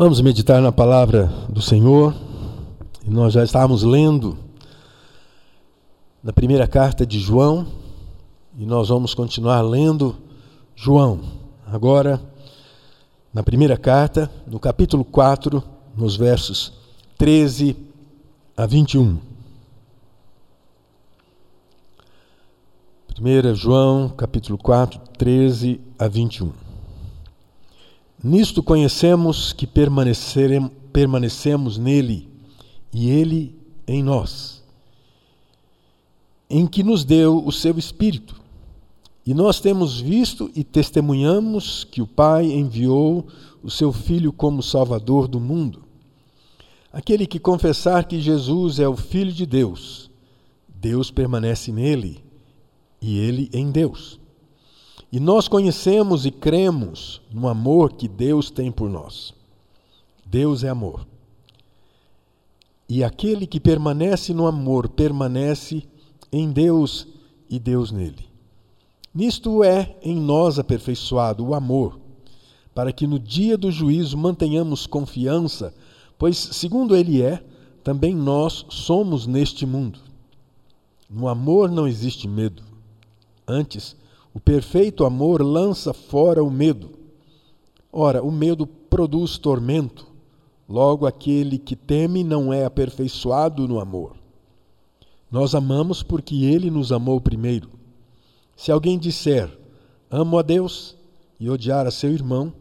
Vamos meditar na palavra do Senhor. Nós já estávamos lendo na primeira carta de João, e nós vamos continuar lendo João. Agora, na primeira carta, no capítulo 4, nos versos 13 a 21. 1 João, capítulo 4, 13 a 21. Nisto conhecemos que permanecemos nele e ele em nós, em que nos deu o seu Espírito. E nós temos visto e testemunhamos que o Pai enviou o seu Filho como Salvador do mundo. Aquele que confessar que Jesus é o Filho de Deus, Deus permanece nele e ele em Deus. E nós conhecemos e cremos no amor que Deus tem por nós. Deus é amor. E aquele que permanece no amor permanece em Deus e Deus nele. Nisto é em nós aperfeiçoado o amor, para que no dia do juízo mantenhamos confiança, pois, segundo ele é, também nós somos neste mundo. No amor não existe medo. Antes, o perfeito amor lança fora o medo. Ora, o medo produz tormento. Logo, aquele que teme não é aperfeiçoado no amor. Nós amamos porque ele nos amou primeiro. Se alguém disser, amo a Deus, e odiar a seu irmão,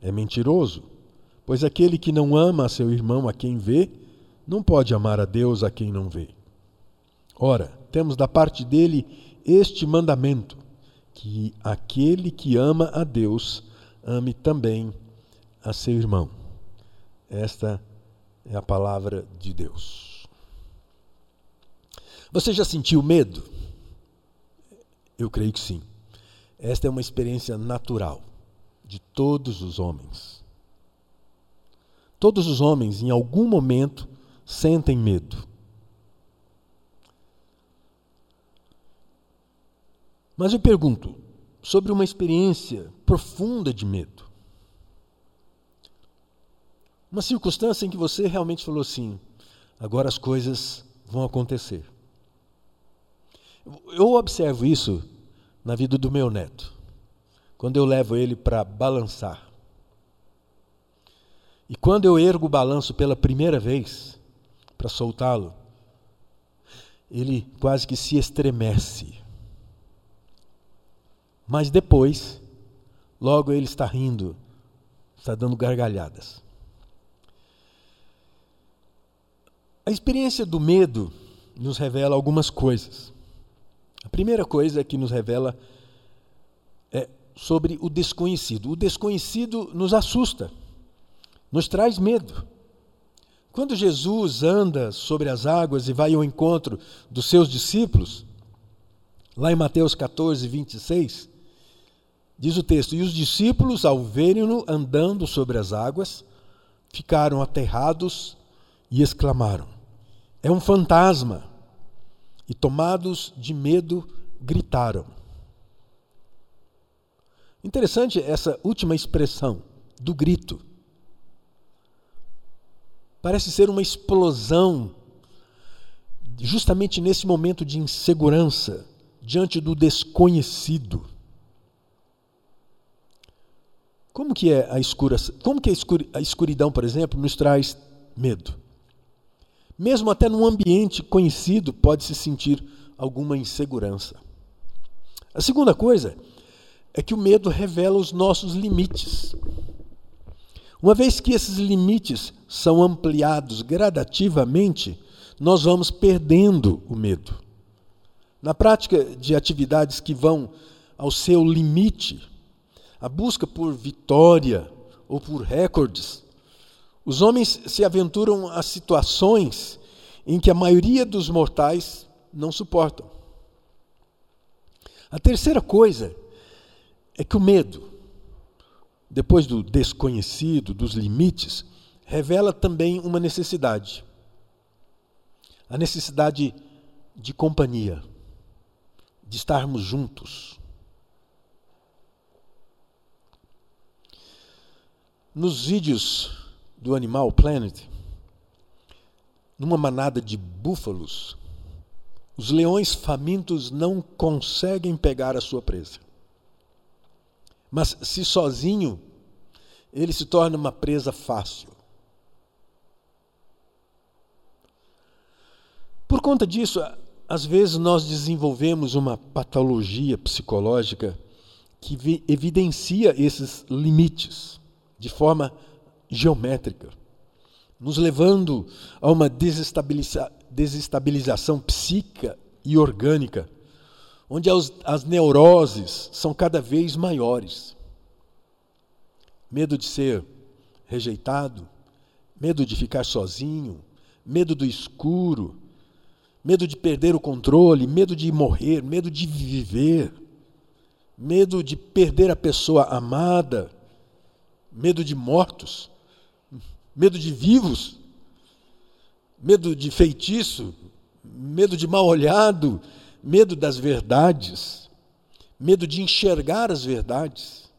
é mentiroso, pois aquele que não ama a seu irmão a quem vê, não pode amar a Deus a quem não vê. Ora, temos da parte dele este mandamento: que aquele que ama a Deus ame também a seu irmão. Esta é a palavra de Deus. Você já sentiu medo? Eu creio que sim. Esta é uma experiência natural de todos os homens. Todos os homens, em algum momento, sentem medo. Mas eu pergunto sobre uma experiência profunda de medo. Uma circunstância em que você realmente falou assim: agora as coisas vão acontecer. Eu observo isso na vida do meu neto, quando eu levo ele para balançar. E quando eu ergo o balanço pela primeira vez, para soltá-lo, ele quase que se estremece. Mas depois, logo ele está rindo, está dando gargalhadas. A experiência do medo nos revela algumas coisas. A primeira coisa que nos revela é sobre o desconhecido. O desconhecido nos assusta, nos traz medo. Quando Jesus anda sobre as águas e vai ao encontro dos seus discípulos, lá em Mateus 14, 26, Diz o texto: E os discípulos, ao verem-no andando sobre as águas, ficaram aterrados e exclamaram: É um fantasma! E tomados de medo, gritaram. Interessante essa última expressão do grito. Parece ser uma explosão, justamente nesse momento de insegurança, diante do desconhecido. Como que é a escura, como que a escuridão, por exemplo, nos traz medo? Mesmo até num ambiente conhecido pode se sentir alguma insegurança. A segunda coisa é que o medo revela os nossos limites. Uma vez que esses limites são ampliados gradativamente, nós vamos perdendo o medo. Na prática de atividades que vão ao seu limite, a busca por vitória ou por recordes. Os homens se aventuram a situações em que a maioria dos mortais não suportam. A terceira coisa é que o medo, depois do desconhecido, dos limites, revela também uma necessidade. A necessidade de companhia, de estarmos juntos. Nos vídeos do Animal Planet, numa manada de búfalos, os leões famintos não conseguem pegar a sua presa. Mas se sozinho, ele se torna uma presa fácil. Por conta disso, às vezes nós desenvolvemos uma patologia psicológica que evidencia esses limites de forma geométrica, nos levando a uma desestabiliza desestabilização psíquica e orgânica, onde as, as neuroses são cada vez maiores. Medo de ser rejeitado, medo de ficar sozinho, medo do escuro, medo de perder o controle, medo de morrer, medo de viver, medo de perder a pessoa amada, medo de mortos, medo de vivos, medo de feitiço, medo de mal olhado, medo das verdades, medo de enxergar as verdades,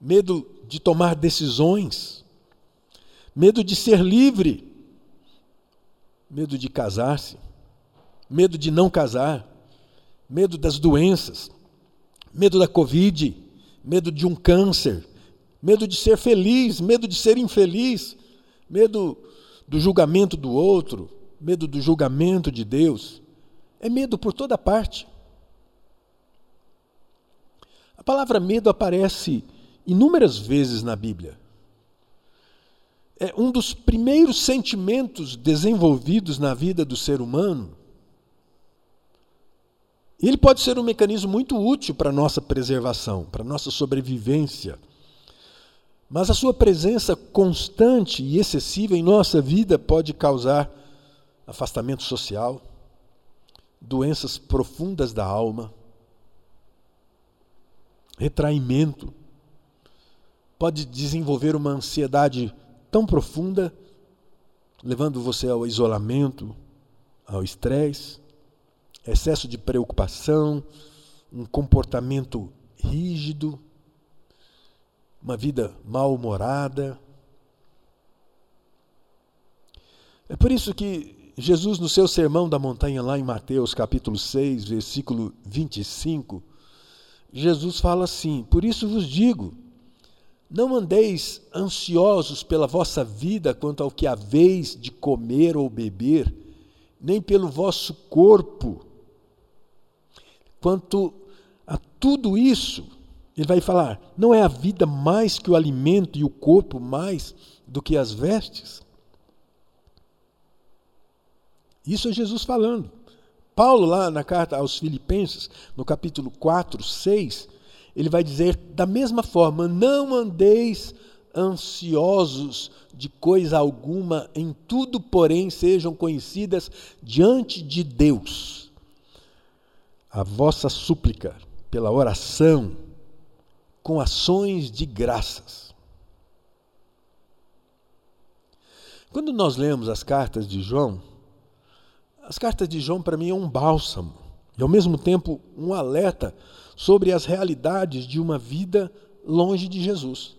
medo de tomar decisões, medo de ser livre, medo de casar-se, medo de não casar, medo das doenças, medo da Covid, medo de um câncer, medo de ser feliz, medo de ser infeliz, medo do julgamento do outro, medo do julgamento de Deus. É medo por toda parte. A palavra medo aparece inúmeras vezes na Bíblia. É um dos primeiros sentimentos desenvolvidos na vida do ser humano ele pode ser um mecanismo muito útil para a nossa preservação, para a nossa sobrevivência. Mas a sua presença constante e excessiva em nossa vida pode causar afastamento social, doenças profundas da alma, retraimento, pode desenvolver uma ansiedade tão profunda, levando você ao isolamento, ao estresse excesso de preocupação, um comportamento rígido, uma vida mal-humorada. É por isso que Jesus, no seu sermão da montanha, lá em Mateus capítulo 6, versículo 25, Jesus fala assim: Por isso vos digo, não andeis ansiosos pela vossa vida quanto ao que haveis de comer ou beber, nem pelo vosso corpo Quanto a tudo isso, ele vai falar: não é a vida mais que o alimento e o corpo mais do que as vestes? Isso é Jesus falando. Paulo, lá na carta aos Filipenses, no capítulo 4, 6, ele vai dizer da mesma forma: não andeis ansiosos de coisa alguma, em tudo, porém, sejam conhecidas diante de Deus a vossa súplica pela oração com ações de graças. Quando nós lemos as cartas de João, as cartas de João para mim é um bálsamo e ao mesmo tempo um alerta sobre as realidades de uma vida longe de Jesus.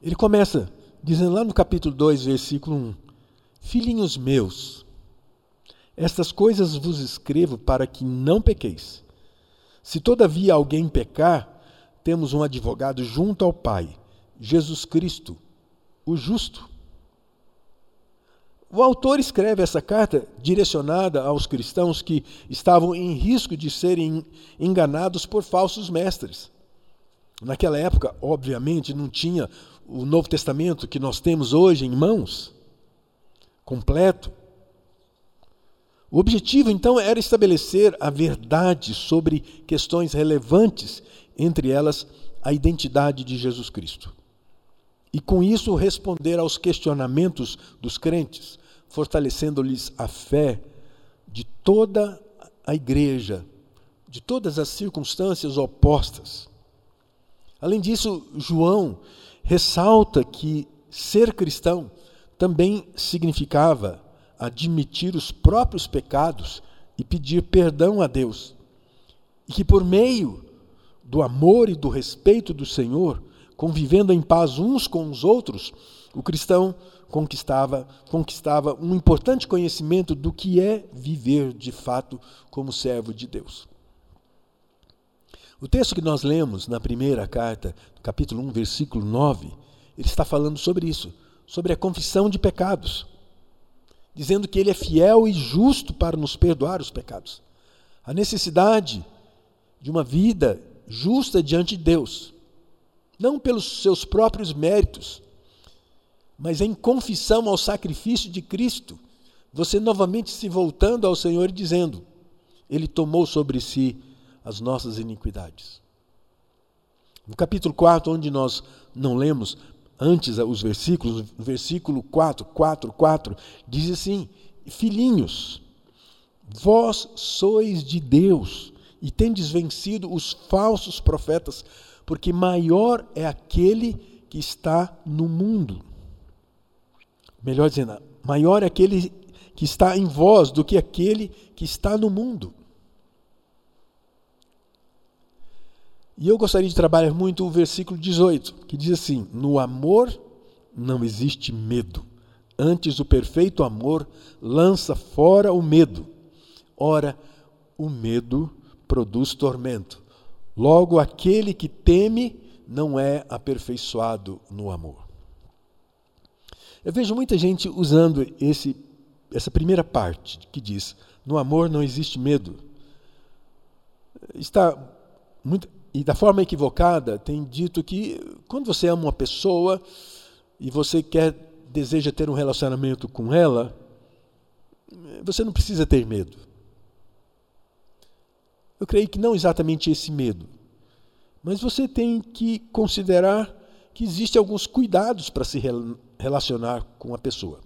Ele começa dizendo lá no capítulo 2, versículo 1: Filhinhos meus, estas coisas vos escrevo para que não pequeis. Se todavia alguém pecar, temos um advogado junto ao Pai, Jesus Cristo, o justo. O autor escreve essa carta direcionada aos cristãos que estavam em risco de serem enganados por falsos mestres. Naquela época, obviamente, não tinha o Novo Testamento que nós temos hoje em mãos, completo. O objetivo, então, era estabelecer a verdade sobre questões relevantes, entre elas a identidade de Jesus Cristo. E com isso responder aos questionamentos dos crentes, fortalecendo-lhes a fé de toda a igreja, de todas as circunstâncias opostas. Além disso, João ressalta que ser cristão também significava admitir os próprios pecados e pedir perdão a Deus. E que por meio do amor e do respeito do Senhor, convivendo em paz uns com os outros, o cristão conquistava, conquistava um importante conhecimento do que é viver de fato como servo de Deus. O texto que nós lemos na primeira carta, capítulo 1, versículo 9, ele está falando sobre isso, sobre a confissão de pecados, dizendo que ele é fiel e justo para nos perdoar os pecados. A necessidade de uma vida justa diante de Deus, não pelos seus próprios méritos, mas em confissão ao sacrifício de Cristo, você novamente se voltando ao Senhor e dizendo: Ele tomou sobre si as nossas iniquidades. No capítulo 4, onde nós não lemos antes os versículos, versículo 4, 4, 4, diz assim: Filhinhos, vós sois de Deus e tendes vencido os falsos profetas, porque maior é aquele que está no mundo. Melhor dizendo, maior é aquele que está em vós do que aquele que está no mundo. E eu gostaria de trabalhar muito o versículo 18, que diz assim: No amor não existe medo. Antes, o perfeito amor lança fora o medo. Ora, o medo produz tormento. Logo, aquele que teme não é aperfeiçoado no amor. Eu vejo muita gente usando esse, essa primeira parte que diz: no amor não existe medo. Está muito, e da forma equivocada, tem dito que quando você ama uma pessoa e você quer deseja ter um relacionamento com ela, você não precisa ter medo. Eu creio que não exatamente esse medo, mas você tem que considerar que existem alguns cuidados para se relacionar com a pessoa.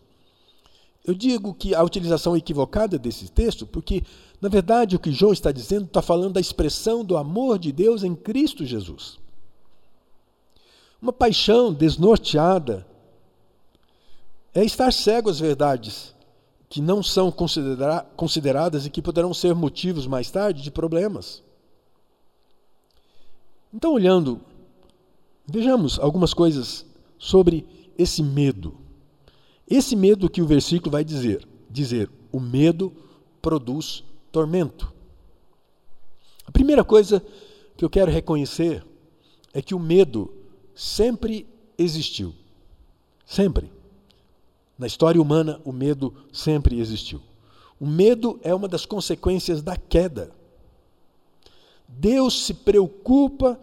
Eu digo que a utilização equivocada desse texto, porque, na verdade, o que João está dizendo está falando da expressão do amor de Deus em Cristo Jesus. Uma paixão desnorteada é estar cego às verdades que não são considera consideradas e que poderão ser motivos mais tarde de problemas. Então, olhando, vejamos algumas coisas sobre esse medo. Esse medo que o versículo vai dizer, dizer, o medo produz tormento. A primeira coisa que eu quero reconhecer é que o medo sempre existiu. Sempre. Na história humana, o medo sempre existiu. O medo é uma das consequências da queda. Deus se preocupa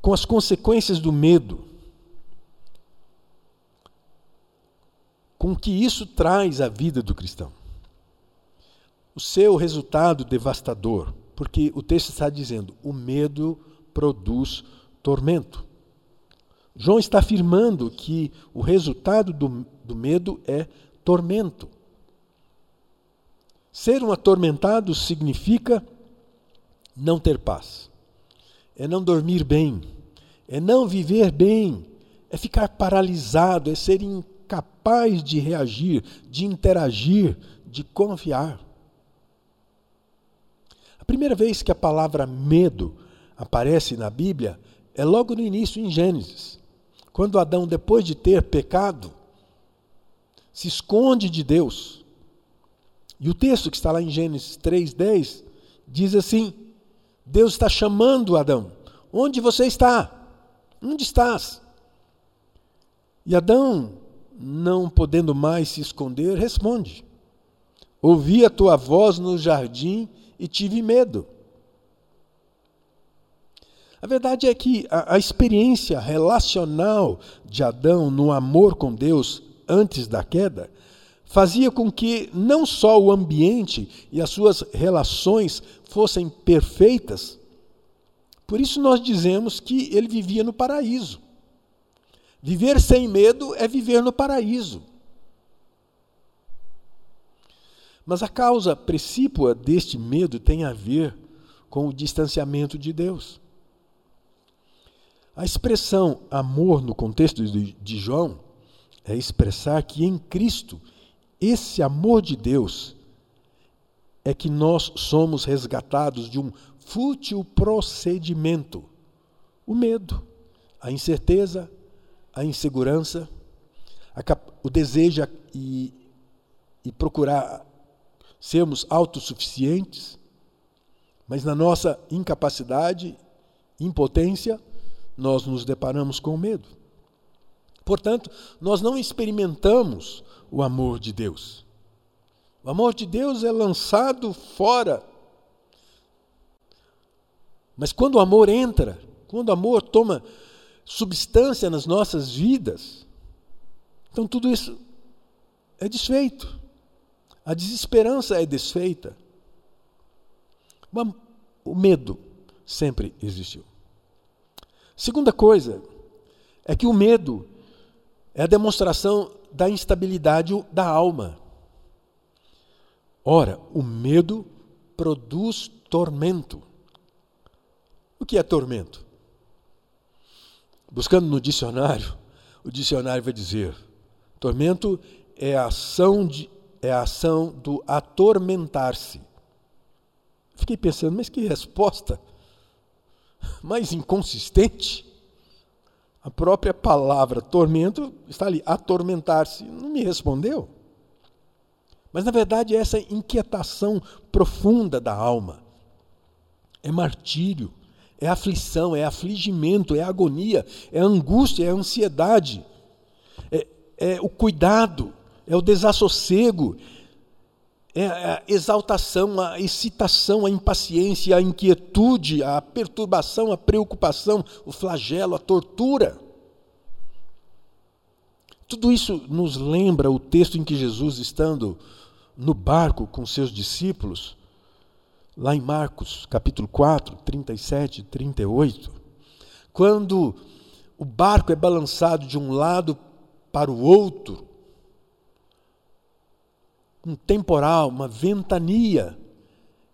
com as consequências do medo. Com que isso traz à vida do cristão. O seu resultado devastador, porque o texto está dizendo: o medo produz tormento. João está afirmando que o resultado do, do medo é tormento. Ser um atormentado significa não ter paz, é não dormir bem, é não viver bem, é ficar paralisado, é ser capaz de reagir, de interagir, de confiar. A primeira vez que a palavra medo aparece na Bíblia é logo no início, em Gênesis. Quando Adão, depois de ter pecado, se esconde de Deus. E o texto que está lá em Gênesis 3,10 diz assim: Deus está chamando Adão. Onde você está? Onde estás? E Adão não podendo mais se esconder, responde: Ouvi a tua voz no jardim e tive medo. A verdade é que a, a, experiência relacional de Adão no amor com Deus antes da queda fazia com que não só o ambiente e as suas relações fossem perfeitas, por isso nós dizemos que ele vivia no paraíso. Viver sem medo é viver no paraíso. Mas a causa precípua deste medo tem a ver com o distanciamento de Deus. A expressão amor no contexto de João é expressar que em Cristo, esse amor de Deus é que nós somos resgatados de um fútil procedimento O medo, a incerteza, a insegurança, a o desejo e, e procurar sermos autossuficientes, mas na nossa incapacidade, impotência, nós nos deparamos com medo. Portanto, nós não experimentamos o amor de Deus. O amor de Deus é lançado fora. Mas quando o amor entra, quando o amor toma substância nas nossas vidas, então tudo isso é desfeito. A desesperança é desfeita. O medo sempre existiu. Segunda coisa é que o medo é a demonstração da instabilidade da alma. Ora, o medo produz tormento. O que é tormento? Buscando no dicionário, o dicionário vai dizer: tormento é a ação, de, é a ação do atormentar-se. Fiquei pensando, mas que resposta mais inconsistente. A própria palavra tormento está ali, atormentar-se. Não me respondeu. Mas, na verdade, é essa inquietação profunda da alma é martírio, é aflição, é afligimento, é agonia, é angústia, é ansiedade, é, é o cuidado, é o desassossego, é a exaltação, a excitação, a impaciência, a inquietude, a perturbação, a preocupação, o flagelo, a tortura. Tudo isso nos lembra o texto em que Jesus, estando no barco com seus discípulos, lá em Marcos, capítulo 4, 37 e 38, quando o barco é balançado de um lado para o outro, um temporal, uma ventania,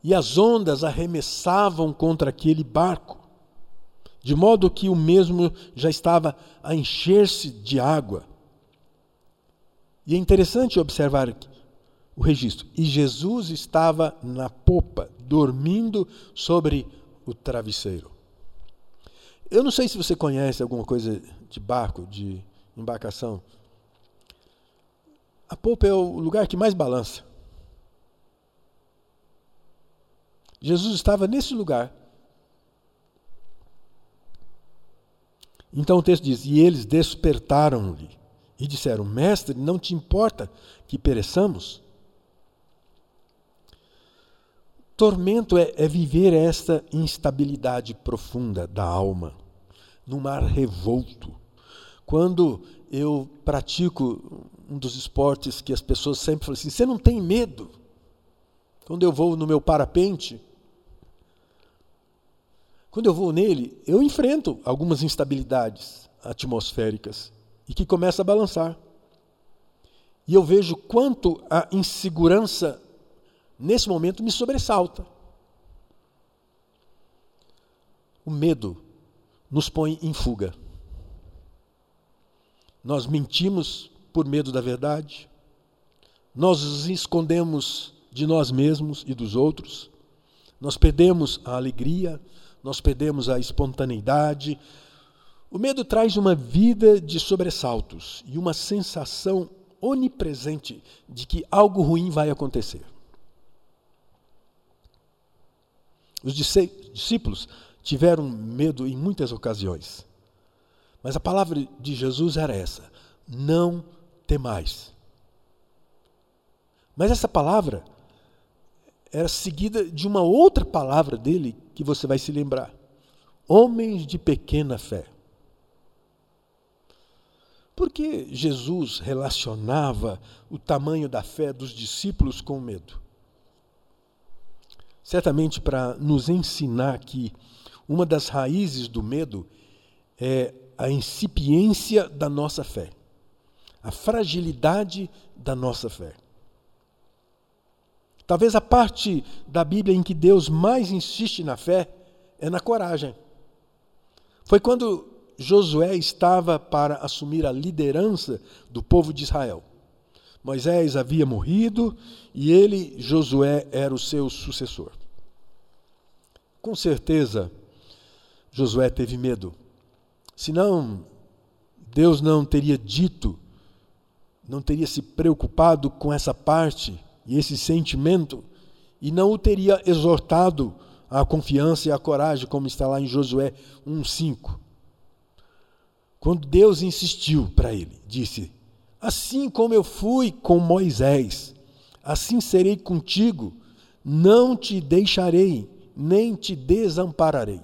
e as ondas arremessavam contra aquele barco, de modo que o mesmo já estava a encher-se de água. E é interessante observar o registro. E Jesus estava na popa, dormindo sobre o travesseiro. Eu não sei se você conhece alguma coisa de barco, de embarcação. A polpa é o lugar que mais balança. Jesus estava nesse lugar. Então o texto diz: E eles despertaram-lhe e disseram: Mestre, não te importa que pereçamos? Tormento é, é viver esta instabilidade profunda da alma, no mar revolto. Quando eu pratico um dos esportes que as pessoas sempre falam assim: você não tem medo? Quando eu vou no meu parapente, quando eu vou nele, eu enfrento algumas instabilidades atmosféricas e que começa a balançar. E eu vejo quanto a insegurança nesse momento me sobressalta. O medo nos põe em fuga. Nós mentimos por medo da verdade, nós nos escondemos de nós mesmos e dos outros, nós perdemos a alegria, nós perdemos a espontaneidade. O medo traz uma vida de sobressaltos e uma sensação onipresente de que algo ruim vai acontecer. Os discípulos tiveram medo em muitas ocasiões, mas a palavra de Jesus era essa: não temais. Mas essa palavra era seguida de uma outra palavra dele que você vai se lembrar: homens de pequena fé. Por que Jesus relacionava o tamanho da fé dos discípulos com o medo? Certamente para nos ensinar que uma das raízes do medo é a incipiência da nossa fé a fragilidade da nossa fé. Talvez a parte da Bíblia em que Deus mais insiste na fé é na coragem. Foi quando Josué estava para assumir a liderança do povo de Israel. Moisés havia morrido e ele, Josué, era o seu sucessor. Com certeza, Josué teve medo Senão, Deus não teria dito, não teria se preocupado com essa parte e esse sentimento, e não o teria exortado à confiança e à coragem, como está lá em Josué 1,5. Quando Deus insistiu para ele, disse: Assim como eu fui com Moisés, assim serei contigo, não te deixarei, nem te desampararei.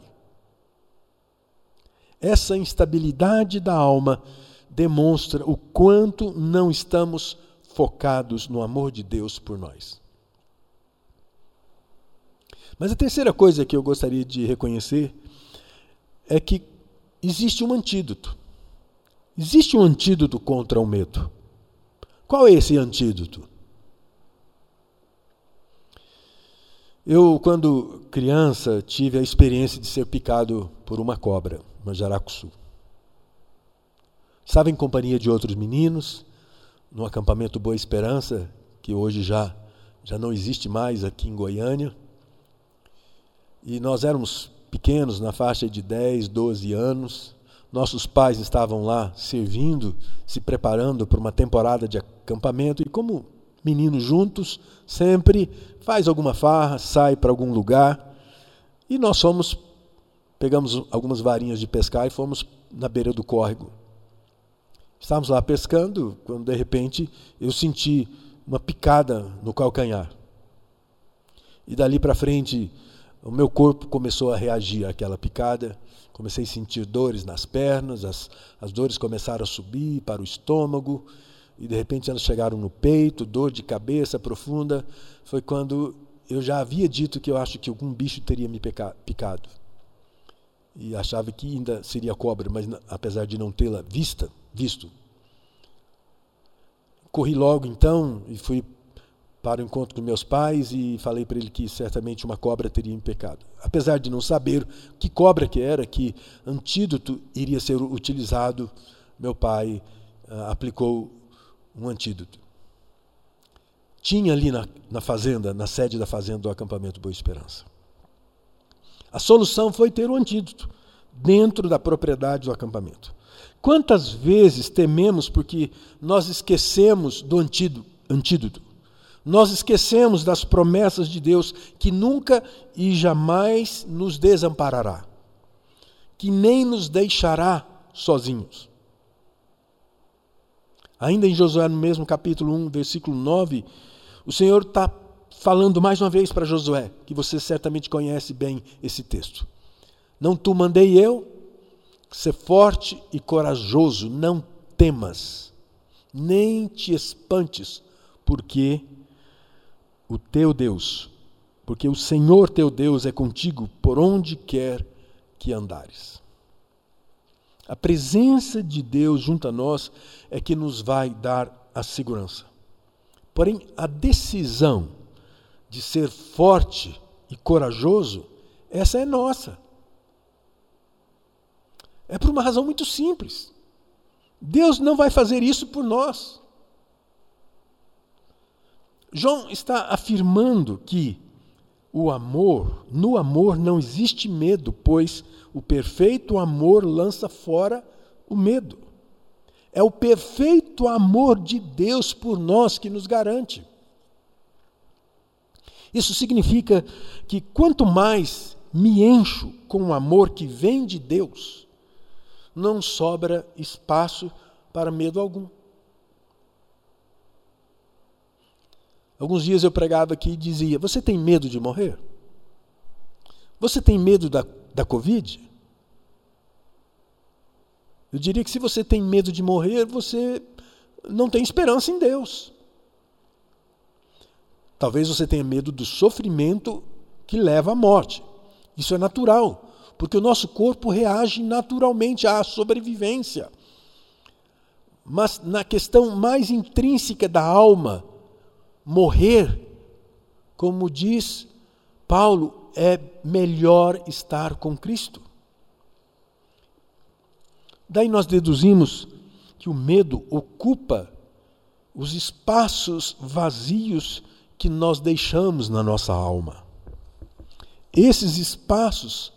Essa instabilidade da alma demonstra o quanto não estamos focados no amor de Deus por nós. Mas a terceira coisa que eu gostaria de reconhecer é que existe um antídoto. Existe um antídoto contra o medo. Qual é esse antídoto? Eu, quando criança, tive a experiência de ser picado por uma cobra, uma jaracuçu. Estava em companhia de outros meninos, no acampamento Boa Esperança, que hoje já, já não existe mais aqui em Goiânia. E nós éramos pequenos, na faixa de 10, 12 anos. Nossos pais estavam lá servindo, se preparando para uma temporada de acampamento, e como meninos juntos, sempre faz alguma farra, sai para algum lugar. E nós fomos, pegamos algumas varinhas de pescar e fomos na beira do córrego. Estávamos lá pescando, quando de repente eu senti uma picada no calcanhar. E dali para frente, o meu corpo começou a reagir àquela picada. Comecei a sentir dores nas pernas, as, as dores começaram a subir para o estômago e de repente elas chegaram no peito, dor de cabeça profunda, foi quando eu já havia dito que eu acho que algum bicho teria me picado. E achava que ainda seria cobra, mas apesar de não tê-la vista, visto. Corri logo então e fui para o encontro com meus pais e falei para ele que certamente uma cobra teria me pecado. Apesar de não saber que cobra que era, que antídoto iria ser utilizado, meu pai uh, aplicou um antídoto. Tinha ali na, na fazenda, na sede da fazenda do acampamento Boa Esperança. A solução foi ter o um antídoto dentro da propriedade do acampamento. Quantas vezes tememos porque nós esquecemos do antídoto? Nós esquecemos das promessas de Deus que nunca e jamais nos desamparará, que nem nos deixará sozinhos. Ainda em Josué, no mesmo capítulo 1, versículo 9, o Senhor está falando mais uma vez para Josué, que você certamente conhece bem esse texto. Não tu mandei eu, ser forte e corajoso, não temas, nem te espantes, porque o teu Deus, porque o Senhor teu Deus é contigo por onde quer que andares. A presença de Deus junto a nós é que nos vai dar a segurança. Porém, a decisão de ser forte e corajoso, essa é nossa. É por uma razão muito simples. Deus não vai fazer isso por nós. João está afirmando que o amor, no amor não existe medo, pois o perfeito amor lança fora o medo. É o perfeito amor de Deus por nós que nos garante. Isso significa que quanto mais me encho com o amor que vem de Deus, não sobra espaço para medo algum. Alguns dias eu pregava aqui e dizia: Você tem medo de morrer? Você tem medo da, da Covid? Eu diria que se você tem medo de morrer, você não tem esperança em Deus. Talvez você tenha medo do sofrimento que leva à morte. Isso é natural, porque o nosso corpo reage naturalmente à sobrevivência. Mas na questão mais intrínseca da alma, morrer, como diz Paulo, é melhor estar com Cristo. Daí nós deduzimos que o medo ocupa os espaços vazios que nós deixamos na nossa alma. Esses espaços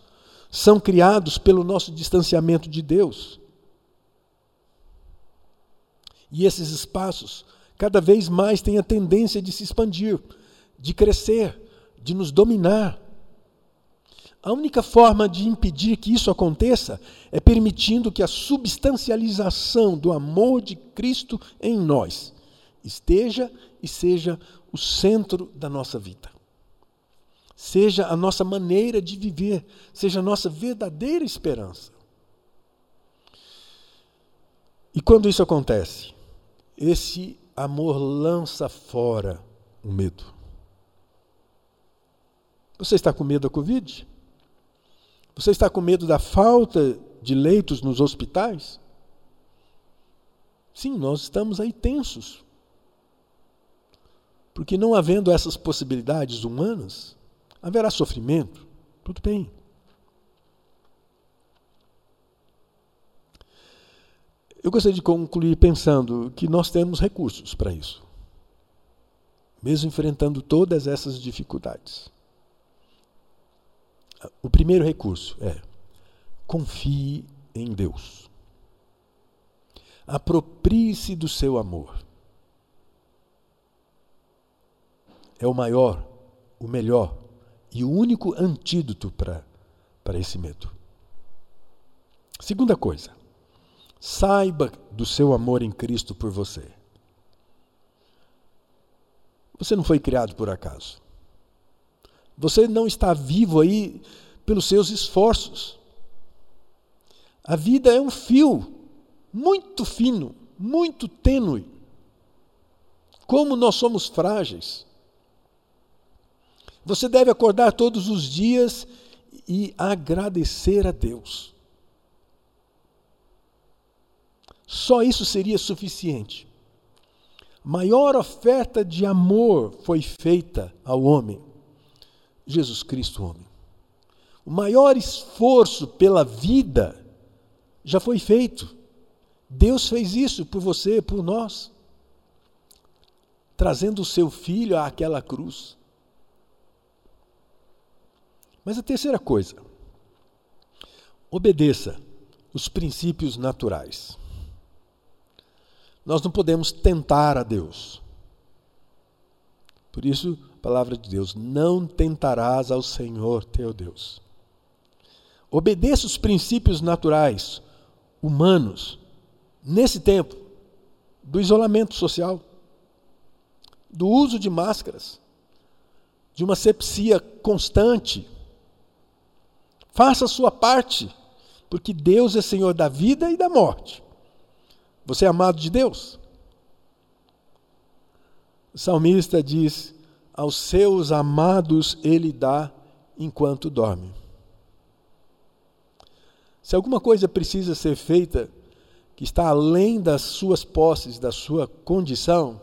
são criados pelo nosso distanciamento de Deus. E esses espaços cada vez mais têm a tendência de se expandir, de crescer, de nos dominar. A única forma de impedir que isso aconteça é permitindo que a substancialização do amor de Cristo em nós esteja e seja o centro da nossa vida. Seja a nossa maneira de viver, seja a nossa verdadeira esperança. E quando isso acontece, esse amor lança fora o medo. Você está com medo da Covid? Você está com medo da falta de leitos nos hospitais? Sim, nós estamos aí tensos. Porque não havendo essas possibilidades humanas, haverá sofrimento. Tudo bem. Eu gostaria de concluir pensando que nós temos recursos para isso, mesmo enfrentando todas essas dificuldades. O primeiro recurso é confie em Deus. Aproprie-se do seu amor. É o maior, o melhor e o único antídoto para, esse medo. Segunda coisa, saiba do seu amor em Cristo por você. Você não foi criado por acaso. Você não está vivo aí pelos seus esforços. A vida é um fio muito fino, muito tênue. Como nós somos frágeis. Você deve acordar todos os dias e agradecer a Deus. Só isso seria suficiente. Maior oferta de amor foi feita ao homem Jesus Cristo, homem. O maior esforço pela vida já foi feito. Deus fez isso por você, por nós, trazendo o seu filho àquela cruz. Mas a terceira coisa, obedeça os princípios naturais. Nós não podemos tentar a Deus. Por isso, palavra de Deus: não tentarás ao Senhor teu Deus. Obedeça os princípios naturais, humanos, nesse tempo do isolamento social, do uso de máscaras, de uma sepsia constante. Faça a sua parte, porque Deus é Senhor da vida e da morte. Você é amado de Deus? O salmista diz: aos seus amados ele dá enquanto dorme. Se alguma coisa precisa ser feita que está além das suas posses, da sua condição,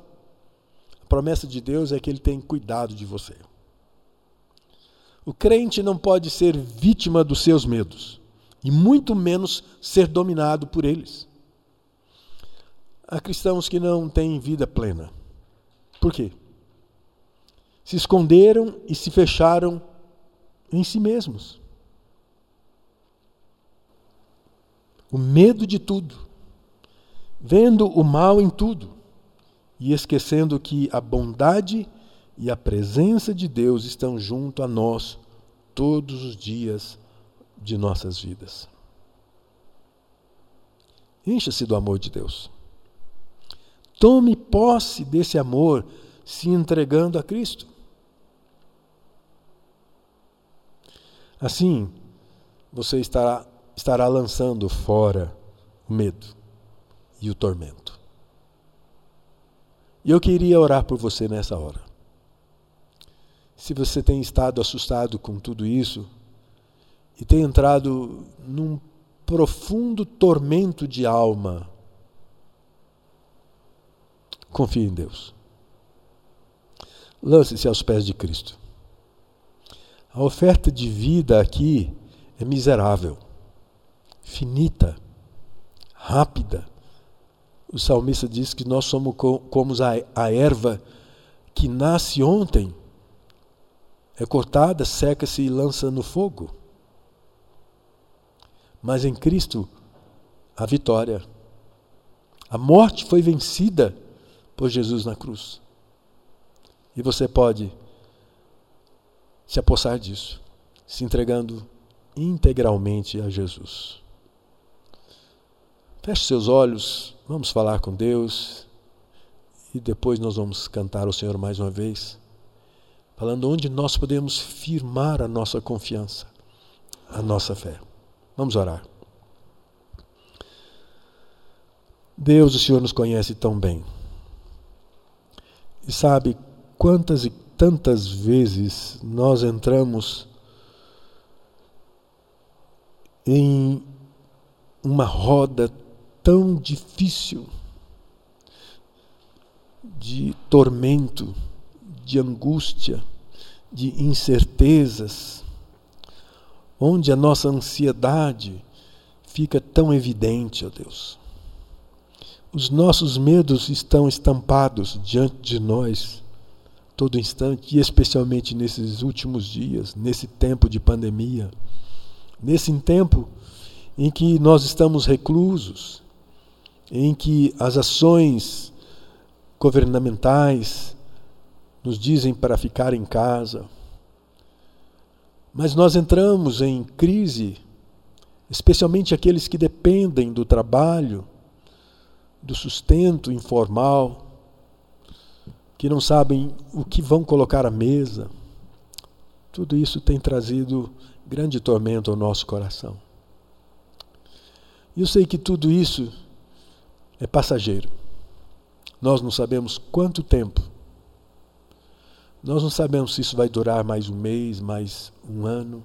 a promessa de Deus é que ele tem cuidado de você. O crente não pode ser vítima dos seus medos, e muito menos ser dominado por eles. Há cristãos que não têm vida plena. Por quê? se esconderam e se fecharam em si mesmos. O medo de tudo, vendo o mal em tudo e esquecendo que a bondade e a presença de Deus estão junto a nós todos os dias de nossas vidas. Encha-se do amor de Deus. Tome posse desse amor se entregando a Cristo. Assim, você estará, estará lançando fora o medo e o tormento. E eu queria orar por você nessa hora. Se você tem estado assustado com tudo isso e tem entrado num profundo tormento de alma, confie em Deus. Lance-se aos pés de Cristo. A oferta de vida aqui é miserável, finita, rápida. O salmista diz que nós somos como a erva que nasce ontem, é cortada, seca-se e lança no fogo. mas em Cristo a vitória. A morte foi vencida por Jesus na cruz. E você pode se apossar disso, se entregando integralmente a Jesus. Feche seus olhos, vamos falar com Deus e depois nós vamos cantar ao Senhor mais uma vez, falando onde nós podemos firmar a nossa confiança, a nossa fé. Vamos orar. Deus, o Senhor nos conhece tão bem e sabe quantas e tantas vezes nós entramos em uma roda tão difícil de tormento, de angústia, de incertezas, onde a nossa ansiedade fica tão evidente, ó Deus. Os nossos medos estão estampados diante de nós todo instante, e especialmente nesses últimos dias, nesse tempo de pandemia, nesse tempo em que nós estamos reclusos, em que as ações governamentais nos dizem para ficar em casa. Mas nós entramos em crise, especialmente aqueles que dependem do trabalho, do sustento informal, que não sabem o que vão colocar à mesa. Tudo isso tem trazido grande tormento ao nosso coração. E eu sei que tudo isso é passageiro. Nós não sabemos quanto tempo. Nós não sabemos se isso vai durar mais um mês, mais um ano.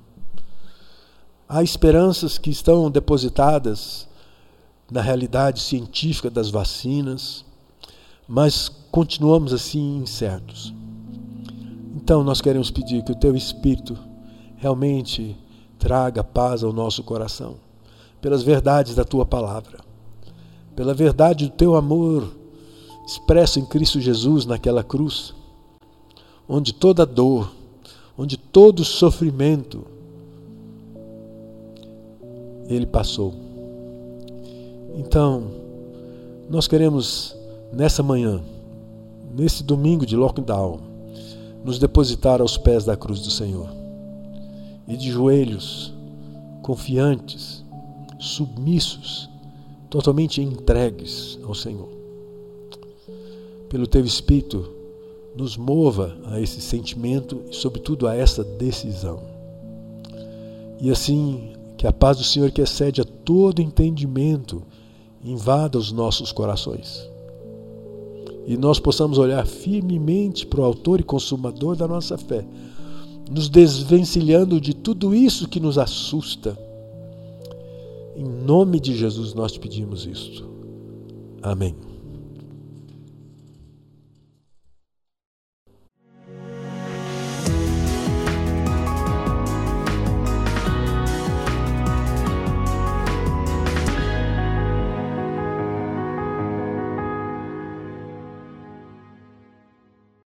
Há esperanças que estão depositadas na realidade científica das vacinas, mas continuamos assim incertos. Então nós queremos pedir que o teu Espírito realmente traga paz ao nosso coração, pelas verdades da tua palavra, pela verdade do teu amor expresso em Cristo Jesus naquela cruz, onde toda dor, onde todo sofrimento ele passou. Então, nós queremos nessa manhã, nesse domingo de lockdown, nos depositar aos pés da cruz do Senhor e de joelhos, confiantes, submissos, totalmente entregues ao Senhor. Pelo teu Espírito, nos mova a esse sentimento e, sobretudo, a essa decisão. E assim, que a paz do Senhor, que excede a todo entendimento, invada os nossos corações. E nós possamos olhar firmemente para o Autor e Consumador da nossa fé, nos desvencilhando de tudo isso que nos assusta. Em nome de Jesus nós te pedimos isto. Amém.